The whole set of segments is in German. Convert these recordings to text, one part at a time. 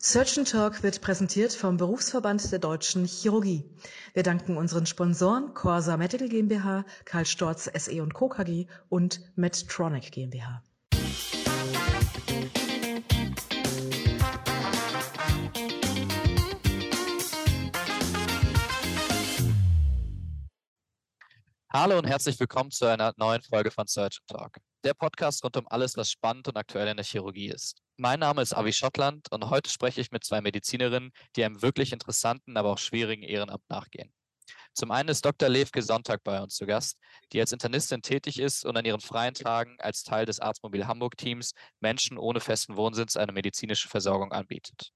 Surgeon Talk wird präsentiert vom Berufsverband der Deutschen Chirurgie. Wir danken unseren Sponsoren Corsa Medical GmbH, Karl Storz SE und Co. KG und Medtronic GmbH. Hallo und herzlich willkommen zu einer neuen Folge von Surgeon Talk, der Podcast rund um alles, was spannend und aktuell in der Chirurgie ist. Mein Name ist Avi Schottland und heute spreche ich mit zwei Medizinerinnen, die einem wirklich interessanten, aber auch schwierigen Ehrenamt nachgehen. Zum einen ist Dr. Levke Sonntag bei uns zu Gast, die als Internistin tätig ist und an ihren freien Tagen als Teil des Arztmobil Hamburg-Teams Menschen ohne festen Wohnsitz eine medizinische Versorgung anbietet.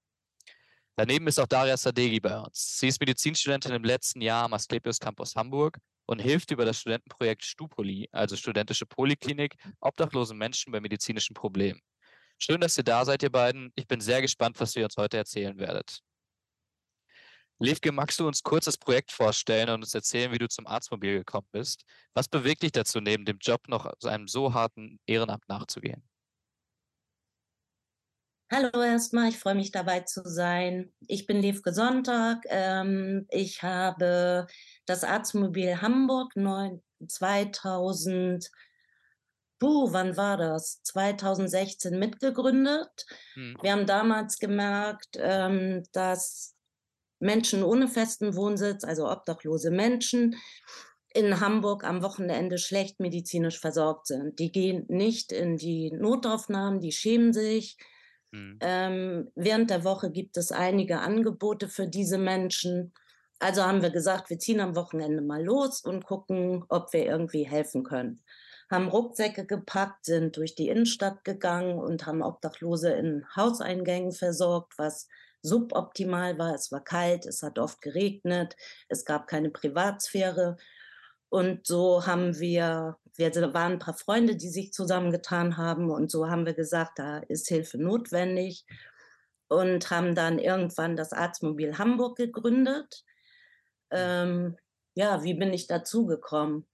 Daneben ist auch Daria Sadegi bei uns. Sie ist Medizinstudentin im letzten Jahr am Asklepios Campus Hamburg und hilft über das Studentenprojekt Stupoli, also studentische Poliklinik, obdachlosen Menschen bei medizinischen Problemen. Schön, dass ihr da seid, ihr beiden. Ich bin sehr gespannt, was ihr uns heute erzählen werdet. Levke, magst du uns kurz das Projekt vorstellen und uns erzählen, wie du zum Arztmobil gekommen bist? Was bewegt dich dazu, neben dem Job noch einem so harten Ehrenamt nachzugehen? Hallo erstmal, ich freue mich dabei zu sein. Ich bin Levke Sonntag. Ähm, ich habe das Arztmobil Hamburg 2000, puh, wann war das? 2016 mitgegründet. Hm. Wir haben damals gemerkt, ähm, dass Menschen ohne festen Wohnsitz, also obdachlose Menschen, in Hamburg am Wochenende schlecht medizinisch versorgt sind. Die gehen nicht in die Notaufnahmen, die schämen sich. Mhm. Ähm, während der Woche gibt es einige Angebote für diese Menschen. Also haben wir gesagt, wir ziehen am Wochenende mal los und gucken, ob wir irgendwie helfen können. Haben Rucksäcke gepackt, sind durch die Innenstadt gegangen und haben Obdachlose in Hauseingängen versorgt, was suboptimal war. Es war kalt, es hat oft geregnet, es gab keine Privatsphäre. Und so haben wir, wir waren ein paar Freunde, die sich zusammengetan haben und so haben wir gesagt, da ist Hilfe notwendig und haben dann irgendwann das Arztmobil Hamburg gegründet ähm, ja, wie bin ich dazu gekommen?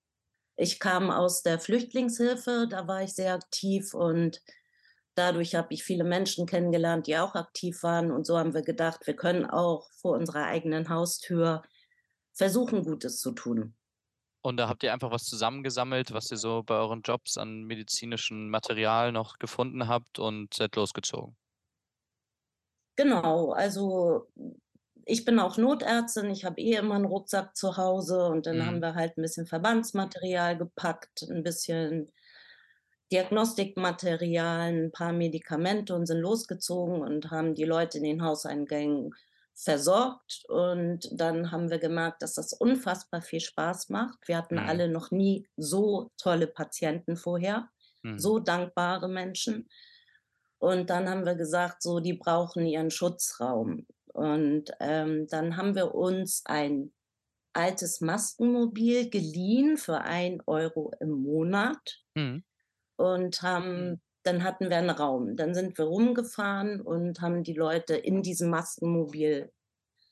Ich kam aus der Flüchtlingshilfe, da war ich sehr aktiv und dadurch habe ich viele Menschen kennengelernt, die auch aktiv waren. Und so haben wir gedacht, wir können auch vor unserer eigenen Haustür versuchen, Gutes zu tun. Und da habt ihr einfach was zusammengesammelt, was ihr so bei euren Jobs an medizinischem Material noch gefunden habt und seid losgezogen. Genau, also ich bin auch Notärztin, ich habe eh immer einen Rucksack zu Hause und dann mhm. haben wir halt ein bisschen Verbandsmaterial gepackt, ein bisschen Diagnostikmaterial, ein paar Medikamente und sind losgezogen und haben die Leute in den Hauseingängen versorgt. Und dann haben wir gemerkt, dass das unfassbar viel Spaß macht. Wir hatten mhm. alle noch nie so tolle Patienten vorher, mhm. so dankbare Menschen. Und dann haben wir gesagt, so, die brauchen ihren Schutzraum. Und ähm, dann haben wir uns ein altes Maskenmobil geliehen für ein Euro im Monat mhm. und haben, mhm. dann hatten wir einen Raum. Dann sind wir rumgefahren und haben die Leute in diesem Maskenmobil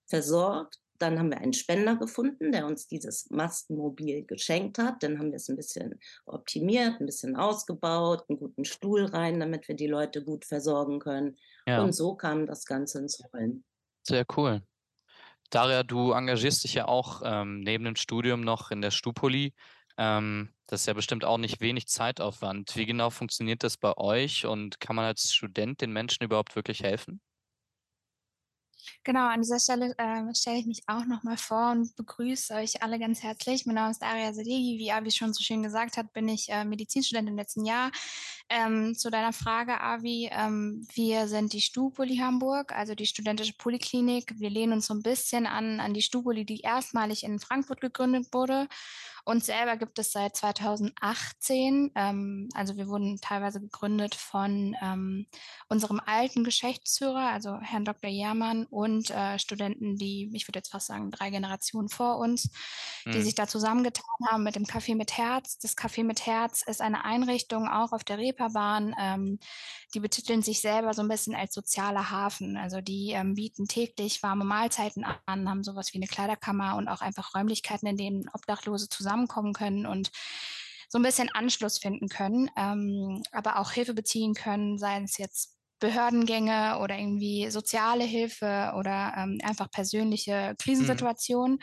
versorgt. Dann haben wir einen Spender gefunden, der uns dieses Maskenmobil geschenkt hat. Dann haben wir es ein bisschen optimiert, ein bisschen ausgebaut, einen guten Stuhl rein, damit wir die Leute gut versorgen können. Ja. Und so kam das Ganze ins Rollen. Sehr cool. Daria, du engagierst dich ja auch ähm, neben dem Studium noch in der Stupoli. Ähm, das ist ja bestimmt auch nicht wenig Zeitaufwand. Wie genau funktioniert das bei euch und kann man als Student den Menschen überhaupt wirklich helfen? Genau, an dieser Stelle äh, stelle ich mich auch nochmal vor und begrüße euch alle ganz herzlich. Mein Name ist Daria Sadegi. Wie Avi schon so schön gesagt hat, bin ich äh, Medizinstudent im letzten Jahr. Ähm, zu deiner Frage, Avi, ähm, wir sind die Stupoli Hamburg, also die studentische Poliklinik. Wir lehnen uns so ein bisschen an, an die Stupoli, die erstmalig in Frankfurt gegründet wurde uns selber gibt es seit 2018. Ähm, also wir wurden teilweise gegründet von ähm, unserem alten Geschäftsführer, also Herrn Dr. Jermann und äh, Studenten, die, ich würde jetzt fast sagen, drei Generationen vor uns, mhm. die sich da zusammengetan haben mit dem Café mit Herz. Das Café mit Herz ist eine Einrichtung auch auf der Reeperbahn. Ähm, die betiteln sich selber so ein bisschen als sozialer Hafen. Also die ähm, bieten täglich warme Mahlzeiten an, haben sowas wie eine Kleiderkammer und auch einfach Räumlichkeiten, in denen Obdachlose zusammen zusammenkommen können und so ein bisschen Anschluss finden können, ähm, aber auch Hilfe beziehen können, sei es jetzt Behördengänge oder irgendwie soziale Hilfe oder ähm, einfach persönliche Krisensituationen. Mhm.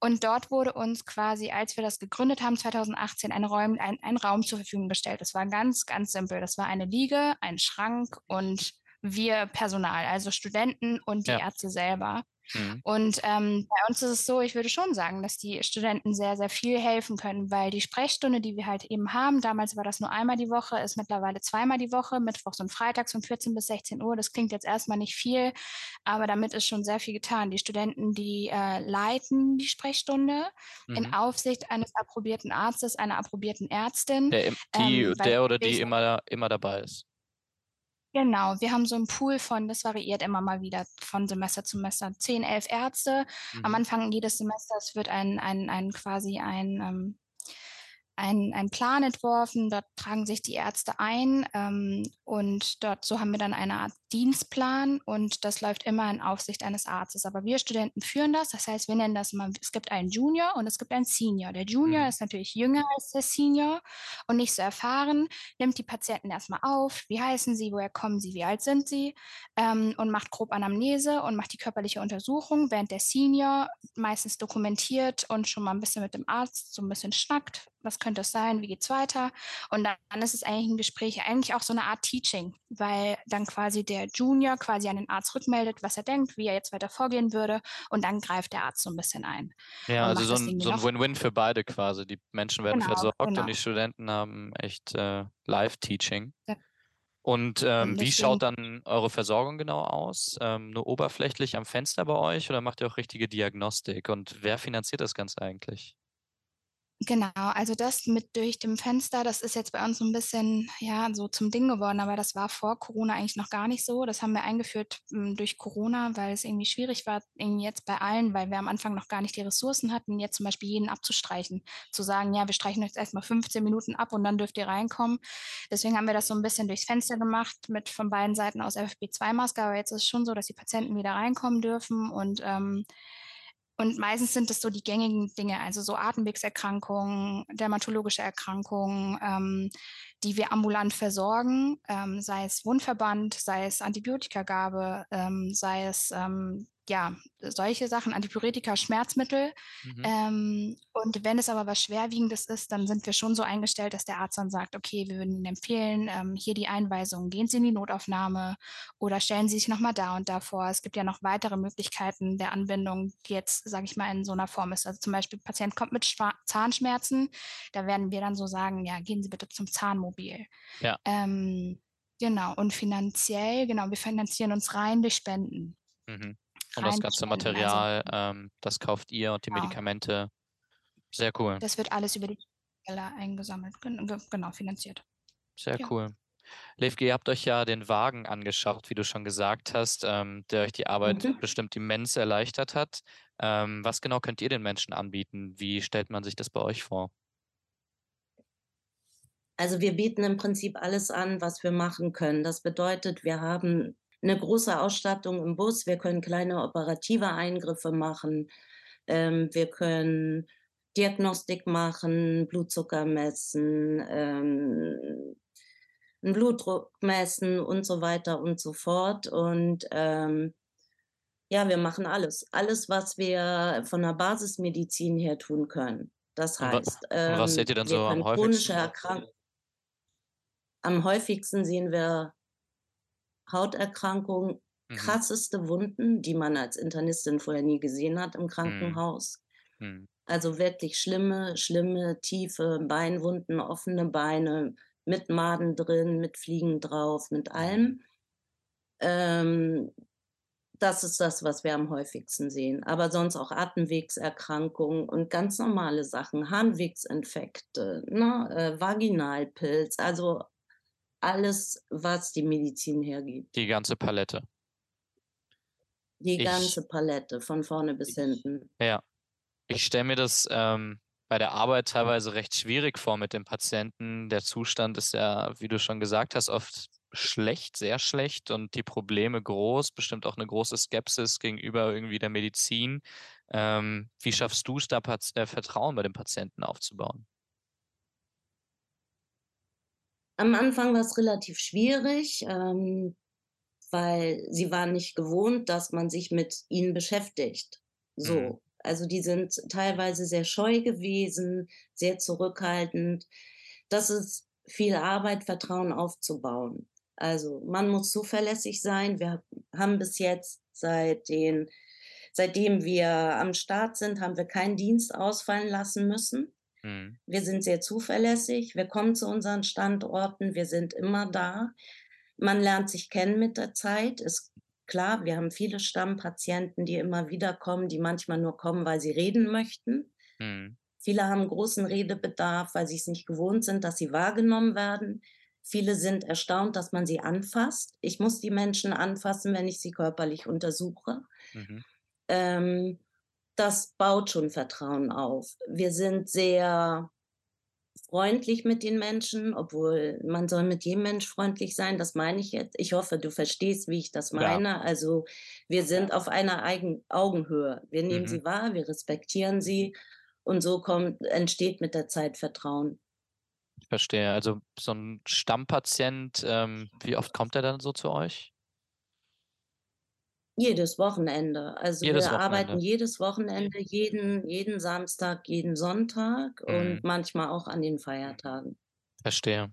Und dort wurde uns quasi, als wir das gegründet haben, 2018, ein Raum, ein, ein Raum zur Verfügung gestellt. Das war ganz, ganz simpel. Das war eine Liege, ein Schrank und wir Personal, also Studenten und die ja. Ärzte selber. Mhm. Und ähm, bei uns ist es so, ich würde schon sagen, dass die Studenten sehr, sehr viel helfen können, weil die Sprechstunde, die wir halt eben haben, damals war das nur einmal die Woche, ist mittlerweile zweimal die Woche, mittwochs und freitags von 14 bis 16 Uhr. Das klingt jetzt erstmal nicht viel, aber damit ist schon sehr viel getan. Die Studenten, die äh, leiten die Sprechstunde mhm. in Aufsicht eines approbierten Arztes, einer approbierten Ärztin. Der, die, ähm, der oder die immer, immer dabei ist. Genau, wir haben so einen Pool von, das variiert immer mal wieder von Semester zu Semester, zehn, elf Ärzte. Mhm. Am Anfang jedes Semesters wird ein, ein, ein quasi ein ähm, ein, ein Plan entworfen, dort tragen sich die Ärzte ein ähm, und dort so haben wir dann eine Art Dienstplan und das läuft immer in Aufsicht eines Arztes. Aber wir Studenten führen das, das heißt, wir nennen das mal, es gibt einen Junior und es gibt einen Senior. Der Junior mhm. ist natürlich jünger als der Senior und nicht so erfahren, nimmt die Patienten erstmal auf, wie heißen sie, woher kommen sie, wie alt sind sie ähm, und macht grob Anamnese und macht die körperliche Untersuchung, während der Senior meistens dokumentiert und schon mal ein bisschen mit dem Arzt so ein bisschen schnackt, was könnte es sein, wie geht es weiter? Und dann ist es eigentlich ein Gespräch, eigentlich auch so eine Art Teaching, weil dann quasi der Junior quasi an den Arzt rückmeldet, was er denkt, wie er jetzt weiter vorgehen würde und dann greift der Arzt so ein bisschen ein. Ja, also so ein, so ein Win-Win für beide quasi. Die Menschen werden genau, versorgt genau. und die Studenten haben echt äh, Live-Teaching. Ja. Und ähm, wie schaut dann eure Versorgung genau aus? Ähm, nur oberflächlich am Fenster bei euch oder macht ihr auch richtige Diagnostik? Und wer finanziert das Ganze eigentlich? Genau, also das mit durch dem Fenster, das ist jetzt bei uns so ein bisschen, ja, so zum Ding geworden, aber das war vor Corona eigentlich noch gar nicht so. Das haben wir eingeführt m, durch Corona, weil es irgendwie schwierig war, irgendwie jetzt bei allen, weil wir am Anfang noch gar nicht die Ressourcen hatten, jetzt zum Beispiel jeden abzustreichen. Zu sagen, ja, wir streichen jetzt erstmal 15 Minuten ab und dann dürft ihr reinkommen. Deswegen haben wir das so ein bisschen durchs Fenster gemacht, mit von beiden Seiten aus FFP2-Maske, aber jetzt ist es schon so, dass die Patienten wieder reinkommen dürfen und ähm, und meistens sind es so die gängigen Dinge, also so Atemwegserkrankungen, dermatologische Erkrankungen, ähm, die wir ambulant versorgen, ähm, sei es Wundverband, sei es Antibiotikagabe, ähm, sei es ähm, ja, solche Sachen, Antipyretika, Schmerzmittel. Mhm. Ähm, und wenn es aber was Schwerwiegendes ist, dann sind wir schon so eingestellt, dass der Arzt dann sagt, okay, wir würden Ihnen empfehlen, ähm, hier die Einweisung, gehen Sie in die Notaufnahme oder stellen Sie sich nochmal da und da vor. Es gibt ja noch weitere Möglichkeiten der Anwendung, die jetzt, sage ich mal, in so einer Form ist. Also zum Beispiel, Patient kommt mit Schwa Zahnschmerzen, da werden wir dann so sagen, ja, gehen Sie bitte zum Zahnmobil. Ja. Ähm, genau, und finanziell, genau, wir finanzieren uns rein durch Spenden. Mhm. Und das ganze also Material, also, ähm, das kauft ihr und die genau. Medikamente. Sehr cool. Das wird alles über die Keller eingesammelt, genau, finanziert. Sehr ja. cool. Levke, ihr habt euch ja den Wagen angeschaut, wie du schon gesagt hast, ähm, der euch die Arbeit mhm. bestimmt immens erleichtert hat. Ähm, was genau könnt ihr den Menschen anbieten? Wie stellt man sich das bei euch vor? Also wir bieten im Prinzip alles an, was wir machen können. Das bedeutet, wir haben eine große Ausstattung im Bus. Wir können kleine operative Eingriffe machen. Ähm, wir können Diagnostik machen, Blutzucker messen, ähm, einen Blutdruck messen und so weiter und so fort. Und ähm, ja, wir machen alles. Alles, was wir von der Basismedizin her tun können. Das heißt, und was seht ihr dann so am häufigsten? Am häufigsten sehen wir Hauterkrankungen, mhm. krasseste Wunden, die man als Internistin vorher nie gesehen hat im mhm. Krankenhaus. Mhm. Also wirklich schlimme, schlimme, tiefe Beinwunden, offene Beine mit Maden drin, mit Fliegen drauf, mit mhm. allem. Ähm, das ist das, was wir am häufigsten sehen. Aber sonst auch Atemwegserkrankungen und ganz normale Sachen, Harnwegsinfekte, ne, äh, Vaginalpilz, also alles, was die Medizin hergibt. Die ganze Palette. Die ich, ganze Palette, von vorne bis hinten. Ja. Ich stelle mir das ähm, bei der Arbeit teilweise recht schwierig vor mit dem Patienten. Der Zustand ist ja, wie du schon gesagt hast, oft schlecht, sehr schlecht und die Probleme groß, bestimmt auch eine große Skepsis gegenüber irgendwie der Medizin. Ähm, wie schaffst du es da, äh, Vertrauen bei dem Patienten aufzubauen? Am Anfang war es relativ schwierig. Ähm, weil sie waren nicht gewohnt, dass man sich mit ihnen beschäftigt. So. Mhm. Also die sind teilweise sehr scheu gewesen, sehr zurückhaltend. Das ist viel Arbeit, Vertrauen aufzubauen. Also man muss zuverlässig sein. Wir haben bis jetzt seit den, seitdem wir am Start sind, haben wir keinen Dienst ausfallen lassen müssen. Mhm. Wir sind sehr zuverlässig. Wir kommen zu unseren Standorten. Wir sind immer da. Man lernt sich kennen mit der Zeit. Ist klar, wir haben viele Stammpatienten, die immer wieder kommen, die manchmal nur kommen, weil sie reden möchten. Mhm. Viele haben großen Redebedarf, weil sie es nicht gewohnt sind, dass sie wahrgenommen werden. Viele sind erstaunt, dass man sie anfasst. Ich muss die Menschen anfassen, wenn ich sie körperlich untersuche. Mhm. Ähm, das baut schon Vertrauen auf. Wir sind sehr freundlich mit den Menschen, obwohl man soll mit jedem Mensch freundlich sein, das meine ich jetzt. Ich hoffe, du verstehst, wie ich das meine. Ja. Also wir sind auf einer Eigen Augenhöhe. Wir nehmen mhm. sie wahr, wir respektieren sie und so kommt, entsteht mit der Zeit Vertrauen. Ich verstehe. Also so ein Stammpatient, ähm, wie oft kommt er dann so zu euch? Jedes Wochenende. Also jedes wir Wochenende. arbeiten jedes Wochenende, jeden, jeden Samstag, jeden Sonntag mhm. und manchmal auch an den Feiertagen. Verstehe.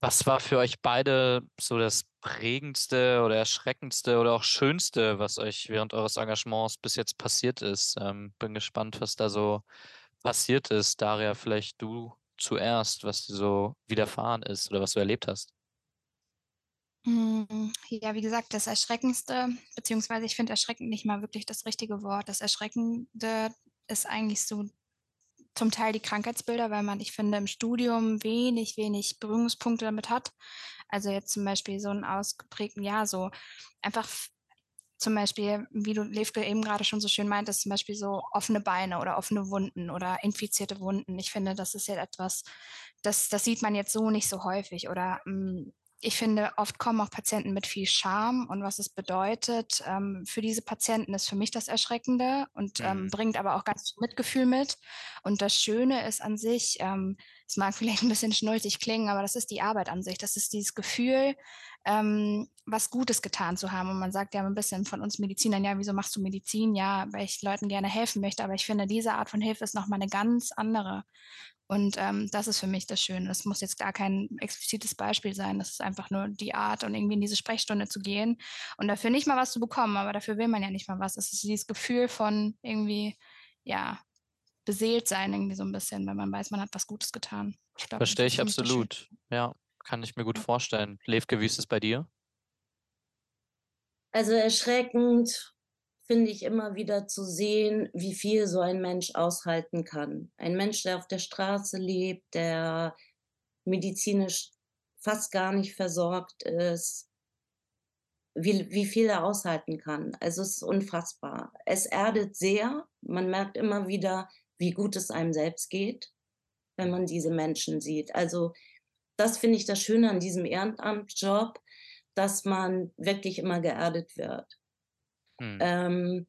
Was war für euch beide so das prägendste oder erschreckendste oder auch schönste, was euch während eures Engagements bis jetzt passiert ist? Ähm, bin gespannt, was da so passiert ist. Daria, vielleicht du zuerst, was dir so widerfahren ist oder was du erlebt hast. Hm, ja, wie gesagt, das Erschreckendste, beziehungsweise ich finde erschreckend nicht mal wirklich das richtige Wort. Das Erschreckende ist eigentlich so zum Teil die Krankheitsbilder, weil man, ich finde, im Studium wenig, wenig Berührungspunkte damit hat. Also jetzt zum Beispiel so einen ausgeprägten, ja, so einfach zum Beispiel, wie du Levke eben gerade schon so schön meintest, zum Beispiel so offene Beine oder offene Wunden oder infizierte Wunden. Ich finde, das ist ja etwas, das, das sieht man jetzt so nicht so häufig. Oder mh, hm, ich finde, oft kommen auch Patienten mit viel Scham und was es bedeutet ähm, für diese Patienten ist für mich das Erschreckende und ähm, mhm. bringt aber auch ganz viel Mitgefühl mit. Und das Schöne ist an sich, ähm, es mag vielleicht ein bisschen schnulzig klingen, aber das ist die Arbeit an sich. Das ist dieses Gefühl, ähm, was Gutes getan zu haben. Und man sagt ja ein bisschen von uns Medizinern, ja, wieso machst du Medizin? Ja, weil ich Leuten gerne helfen möchte. Aber ich finde, diese Art von Hilfe ist nochmal eine ganz andere. Und ähm, das ist für mich das Schöne. Das muss jetzt gar kein explizites Beispiel sein. Das ist einfach nur die Art, und irgendwie in diese Sprechstunde zu gehen und dafür nicht mal was zu bekommen. Aber dafür will man ja nicht mal was. Es ist dieses Gefühl von irgendwie, ja, beseelt sein, irgendwie so ein bisschen, weil man weiß, man hat was Gutes getan. Ich glaub, Verstehe ich absolut. Ja, kann ich mir gut vorstellen. Levke, wie ist es bei dir? Also erschreckend finde ich immer wieder zu sehen, wie viel so ein Mensch aushalten kann. Ein Mensch, der auf der Straße lebt, der medizinisch fast gar nicht versorgt ist, wie, wie viel er aushalten kann. Also es ist unfassbar. Es erdet sehr. Man merkt immer wieder, wie gut es einem selbst geht, wenn man diese Menschen sieht. Also das finde ich das Schöne an diesem Ehrenamtjob, dass man wirklich immer geerdet wird. Hm. Ähm,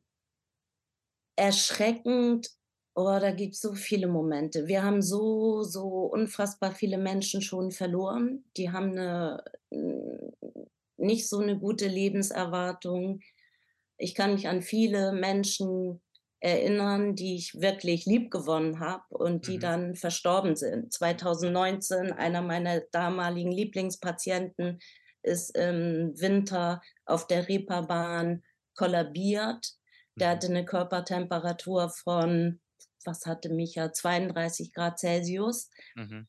erschreckend, oh, da gibt es so viele Momente. Wir haben so, so unfassbar viele Menschen schon verloren. Die haben eine, nicht so eine gute Lebenserwartung. Ich kann mich an viele Menschen erinnern, die ich wirklich lieb gewonnen habe und die mhm. dann verstorben sind. 2019, einer meiner damaligen Lieblingspatienten ist im Winter auf der Reeperbahn kollabiert. Der mhm. hatte eine Körpertemperatur von, was hatte Micha, 32 Grad Celsius. Mhm.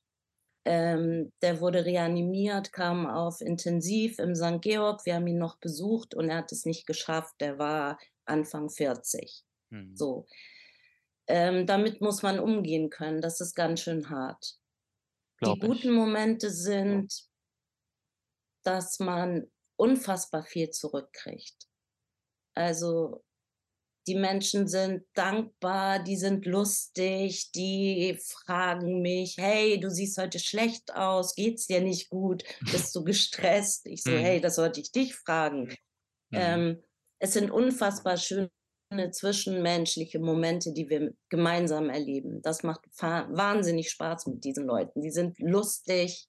Ähm, der wurde reanimiert, kam auf Intensiv im St. Georg. Wir haben ihn noch besucht und er hat es nicht geschafft. Der war Anfang 40. Mhm. So. Ähm, damit muss man umgehen können. Das ist ganz schön hart. Glaub Die guten ich. Momente sind, dass man unfassbar viel zurückkriegt. Also die Menschen sind dankbar, die sind lustig, die fragen mich, hey, du siehst heute schlecht aus, geht's dir nicht gut, bist du gestresst? Ich so, mhm. hey, das sollte ich dich fragen. Mhm. Ähm, es sind unfassbar schöne zwischenmenschliche Momente, die wir gemeinsam erleben. Das macht wahnsinnig Spaß mit diesen Leuten. Die sind lustig,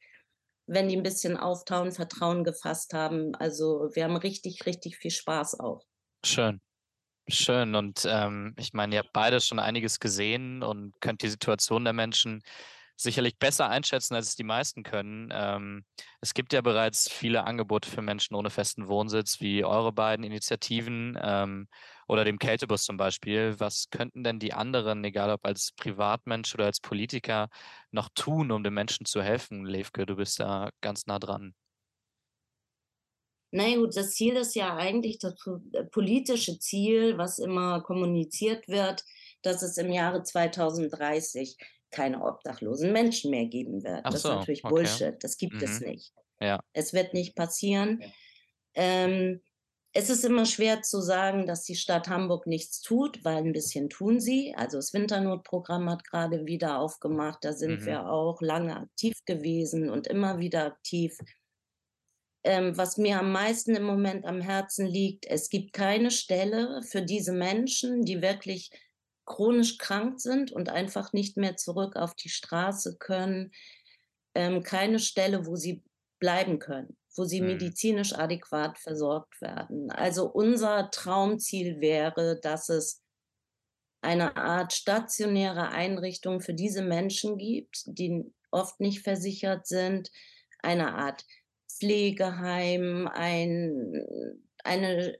wenn die ein bisschen auftauen, Vertrauen gefasst haben. Also wir haben richtig, richtig viel Spaß auch. Schön. Schön. Und ähm, ich meine, ihr habt beide schon einiges gesehen und könnt die Situation der Menschen sicherlich besser einschätzen, als es die meisten können. Ähm, es gibt ja bereits viele Angebote für Menschen ohne festen Wohnsitz, wie eure beiden Initiativen ähm, oder dem Kältebus zum Beispiel. Was könnten denn die anderen, egal ob als Privatmensch oder als Politiker, noch tun, um den Menschen zu helfen? Levke, du bist da ganz nah dran. Na gut, das Ziel ist ja eigentlich das äh, politische Ziel, was immer kommuniziert wird, dass es im Jahre 2030 keine obdachlosen Menschen mehr geben wird. Ach das so, ist natürlich okay. Bullshit. Das gibt mhm. es nicht. Ja. Es wird nicht passieren. Ähm, es ist immer schwer zu sagen, dass die Stadt Hamburg nichts tut, weil ein bisschen tun sie. Also das Winternotprogramm hat gerade wieder aufgemacht. Da sind mhm. wir auch lange aktiv gewesen und immer wieder aktiv. Ähm, was mir am meisten im Moment am Herzen liegt, es gibt keine Stelle für diese Menschen, die wirklich chronisch krank sind und einfach nicht mehr zurück auf die Straße können, ähm, keine Stelle, wo sie bleiben können, wo sie mhm. medizinisch adäquat versorgt werden. Also unser Traumziel wäre, dass es eine Art stationäre Einrichtung für diese Menschen gibt, die oft nicht versichert sind, eine Art Pflegeheim, ein, eine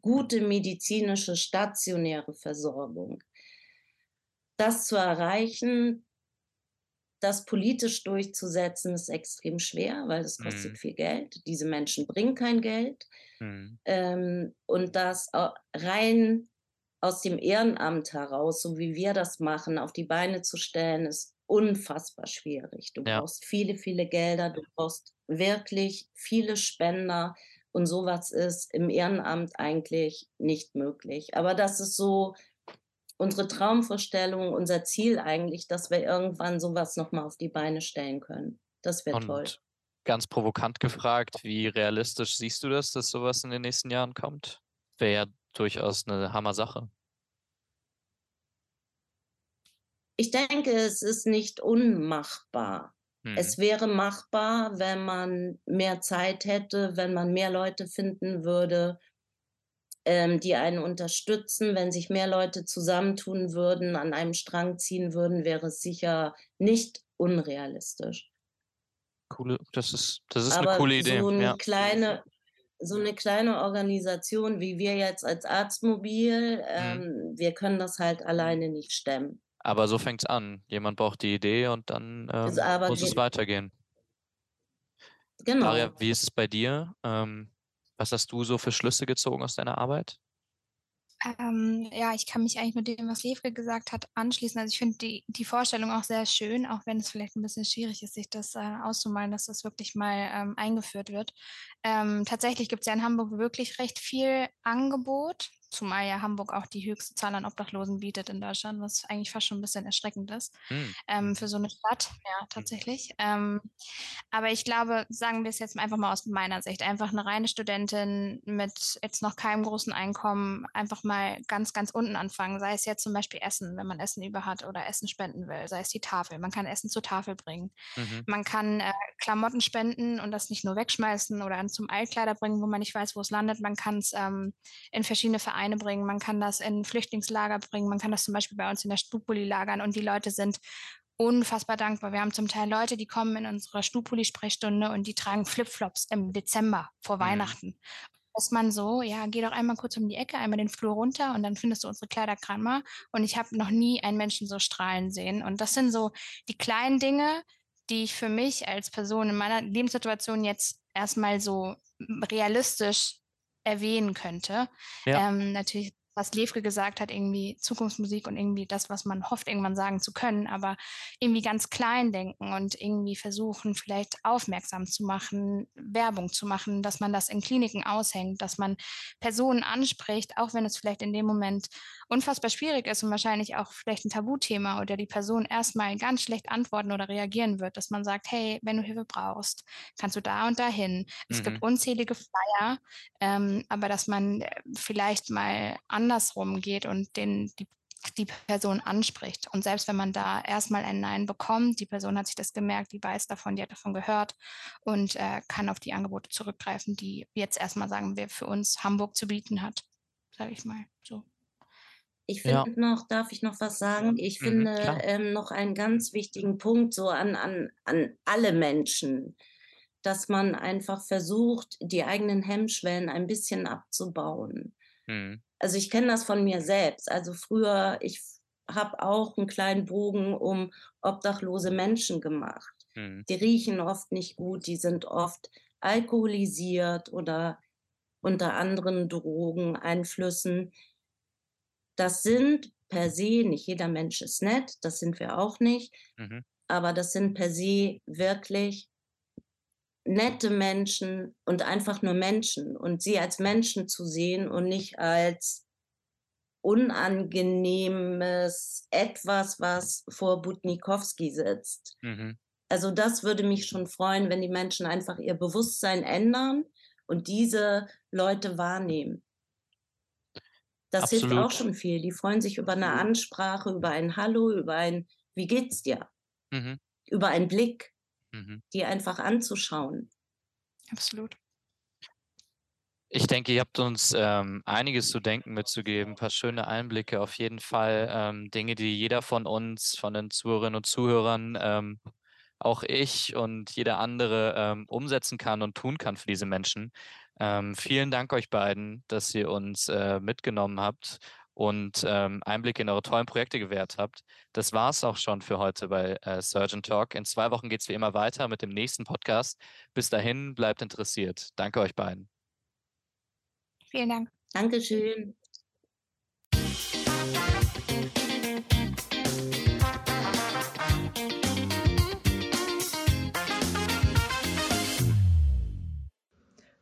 gute medizinische stationäre Versorgung das zu erreichen, das politisch durchzusetzen, ist extrem schwer, weil es kostet mhm. viel Geld. Diese Menschen bringen kein Geld. Mhm. Ähm, und das rein aus dem Ehrenamt heraus, so wie wir das machen, auf die Beine zu stellen, ist unfassbar schwierig. Du ja. brauchst viele, viele Gelder, du brauchst wirklich viele Spender und sowas ist im Ehrenamt eigentlich nicht möglich. Aber das ist so unsere Traumvorstellung, unser Ziel eigentlich, dass wir irgendwann sowas nochmal auf die Beine stellen können. Das wäre toll. Ganz provokant gefragt, wie realistisch siehst du das, dass sowas in den nächsten Jahren kommt? Wäre ja durchaus eine Hammer-Sache. Ich denke, es ist nicht unmachbar. Hm. Es wäre machbar, wenn man mehr Zeit hätte, wenn man mehr Leute finden würde, ähm, die einen unterstützen. Wenn sich mehr Leute zusammentun würden, an einem Strang ziehen würden, wäre es sicher nicht unrealistisch. Coole, das ist, das ist Aber eine coole Idee. So eine, ja. kleine, so eine kleine Organisation wie wir jetzt als Arztmobil, mhm. ähm, mhm. wir können das halt alleine nicht stemmen. Aber so fängt es an. Jemand braucht die Idee und dann ähm, muss es weitergehen. Genau. Maria, wie ist es bei dir? Ähm, was hast du so für Schlüsse gezogen aus deiner Arbeit? Ähm, ja, ich kann mich eigentlich nur dem, was Levke gesagt hat, anschließen. Also ich finde die, die Vorstellung auch sehr schön, auch wenn es vielleicht ein bisschen schwierig ist, sich das äh, auszumalen, dass das wirklich mal ähm, eingeführt wird. Ähm, tatsächlich gibt es ja in Hamburg wirklich recht viel Angebot zumal ja Hamburg auch die höchste Zahl an Obdachlosen bietet in Deutschland, was eigentlich fast schon ein bisschen erschreckend ist mhm. ähm, für so eine Stadt, ja, hm. tatsächlich. Mhm. Ähm, aber ich glaube, sagen wir es jetzt einfach mal aus meiner Sicht, einfach eine reine Studentin mit jetzt noch keinem großen Einkommen, einfach mal ganz, ganz unten anfangen, sei es jetzt zum Beispiel Essen, wenn man Essen über hat oder Essen spenden will, sei es die Tafel, man kann Essen zur Tafel bringen, mhm. man kann äh, Klamotten spenden und das nicht nur wegschmeißen oder zum Altkleider bringen, wo man nicht weiß, wo es landet, man kann es ähm, in verschiedene Vereine Vereine bringen, man kann das in Flüchtlingslager bringen, man kann das zum Beispiel bei uns in der Stupuli lagern und die Leute sind unfassbar dankbar. Wir haben zum Teil Leute, die kommen in unsere Stupuli-Sprechstunde und die tragen Flipflops im Dezember vor mhm. Weihnachten. Dass man so, ja, geh doch einmal kurz um die Ecke, einmal den Flur runter und dann findest du unsere Kleiderkrammer. Und ich habe noch nie einen Menschen so strahlen sehen. Und das sind so die kleinen Dinge, die ich für mich als Person in meiner Lebenssituation jetzt erstmal so realistisch erwähnen könnte. Ja. Ähm, natürlich was Levke gesagt hat, irgendwie Zukunftsmusik und irgendwie das, was man hofft, irgendwann sagen zu können, aber irgendwie ganz klein denken und irgendwie versuchen, vielleicht aufmerksam zu machen, Werbung zu machen, dass man das in Kliniken aushängt, dass man Personen anspricht, auch wenn es vielleicht in dem Moment unfassbar schwierig ist und wahrscheinlich auch vielleicht ein Tabuthema oder die Person erstmal ganz schlecht antworten oder reagieren wird, dass man sagt, hey, wenn du Hilfe brauchst, kannst du da und dahin. Mhm. Es gibt mhm. unzählige Flyer, ähm, aber dass man äh, vielleicht mal andersrum geht und den, die die Person anspricht. Und selbst wenn man da erstmal ein Nein bekommt, die Person hat sich das gemerkt, die weiß davon, die hat davon gehört und äh, kann auf die Angebote zurückgreifen, die jetzt erstmal sagen wir für uns Hamburg zu bieten hat, sage ich mal so. Ich finde ja. noch, darf ich noch was sagen? Ich mhm, finde ähm, noch einen ganz wichtigen Punkt so an, an, an alle Menschen, dass man einfach versucht, die eigenen Hemmschwellen ein bisschen abzubauen. Mhm. Also ich kenne das von mir selbst. Also früher, ich habe auch einen kleinen Bogen um obdachlose Menschen gemacht. Mhm. Die riechen oft nicht gut, die sind oft alkoholisiert oder unter anderen Drogeneinflüssen. Das sind per se, nicht jeder Mensch ist nett, das sind wir auch nicht, mhm. aber das sind per se wirklich nette Menschen und einfach nur Menschen und sie als Menschen zu sehen und nicht als unangenehmes etwas, was vor Butnikowski sitzt. Mhm. Also das würde mich schon freuen, wenn die Menschen einfach ihr Bewusstsein ändern und diese Leute wahrnehmen. Das Absolut. hilft auch schon viel. Die freuen sich über eine Ansprache, über ein Hallo, über ein Wie geht's dir? Mhm. Über einen Blick, mhm. die einfach anzuschauen. Absolut. Ich denke, ihr habt uns ähm, einiges zu denken mitzugeben, ein paar schöne Einblicke auf jeden Fall, ähm, Dinge, die jeder von uns, von den Zuhörerinnen und Zuhörern, ähm, auch ich und jeder andere ähm, umsetzen kann und tun kann für diese Menschen. Ähm, vielen Dank euch beiden, dass ihr uns äh, mitgenommen habt und ähm, Einblick in eure tollen Projekte gewährt habt. Das war es auch schon für heute bei äh, Surgeon Talk. In zwei Wochen geht es wie immer weiter mit dem nächsten Podcast. Bis dahin, bleibt interessiert. Danke euch beiden. Vielen Dank. Dankeschön.